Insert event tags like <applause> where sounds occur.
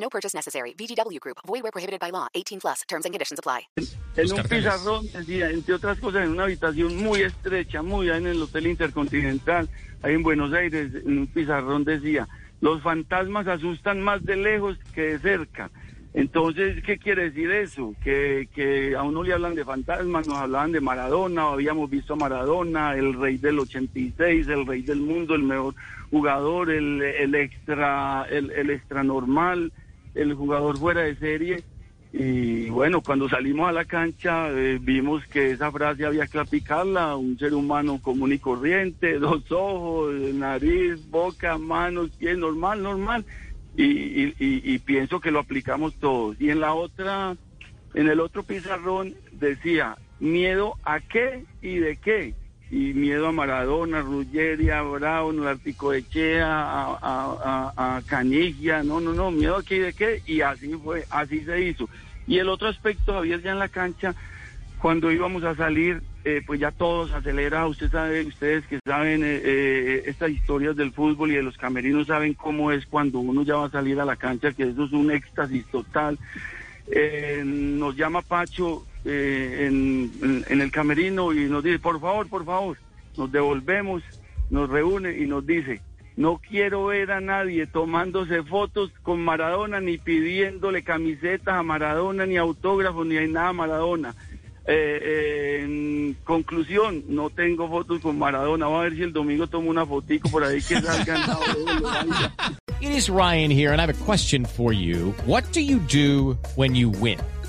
No purchase necessary. VGW Group. Void where prohibited by law. 18 plus. Terms and conditions apply. En un pizarrón, decía, entre otras cosas, en una habitación muy estrecha, muy en el Hotel Intercontinental, ahí en Buenos Aires, en un pizarrón decía, los fantasmas asustan más de lejos que de cerca. Entonces, ¿qué quiere decir eso? Que, que a uno le hablan de fantasmas, nos hablaban de Maradona, habíamos visto a Maradona, el rey del 86, el rey del mundo, el mejor jugador, el, el extra, el, el extra normal, el jugador fuera de serie. Y bueno, cuando salimos a la cancha eh, vimos que esa frase había que aplicarla, un ser humano común y corriente, <laughs> dos ojos, nariz, boca, manos, pies, normal, normal. Y, y, y, y pienso que lo aplicamos todos. Y en la otra, en el otro pizarrón decía, miedo a qué y de qué. Y miedo a Maradona, Ruggeri, a Brown, a Articoechea, a, a, a, a Canigia, no, no, no, miedo a y de qué. Y así fue, así se hizo. Y el otro aspecto, Javier, ya en la cancha, cuando íbamos a salir, eh, pues ya todos acelera, usted sabe, ustedes que saben eh, eh, estas historias del fútbol y de los camerinos saben cómo es cuando uno ya va a salir a la cancha, que eso es un éxtasis total. Eh, nos llama Pacho eh, en, en- el camerino y nos dice, por favor, por favor, nos devolvemos, nos reúne y nos dice, no quiero ver a nadie tomándose fotos con Maradona, ni pidiéndole camisetas a Maradona, ni autógrafos, ni nada a Maradona. Eh, eh, en conclusión, no tengo fotos con Maradona. Vamos a ver si el domingo tomo una fotico por ahí que salgan. It is Ryan here, and I have a question for you. What do you do when you win?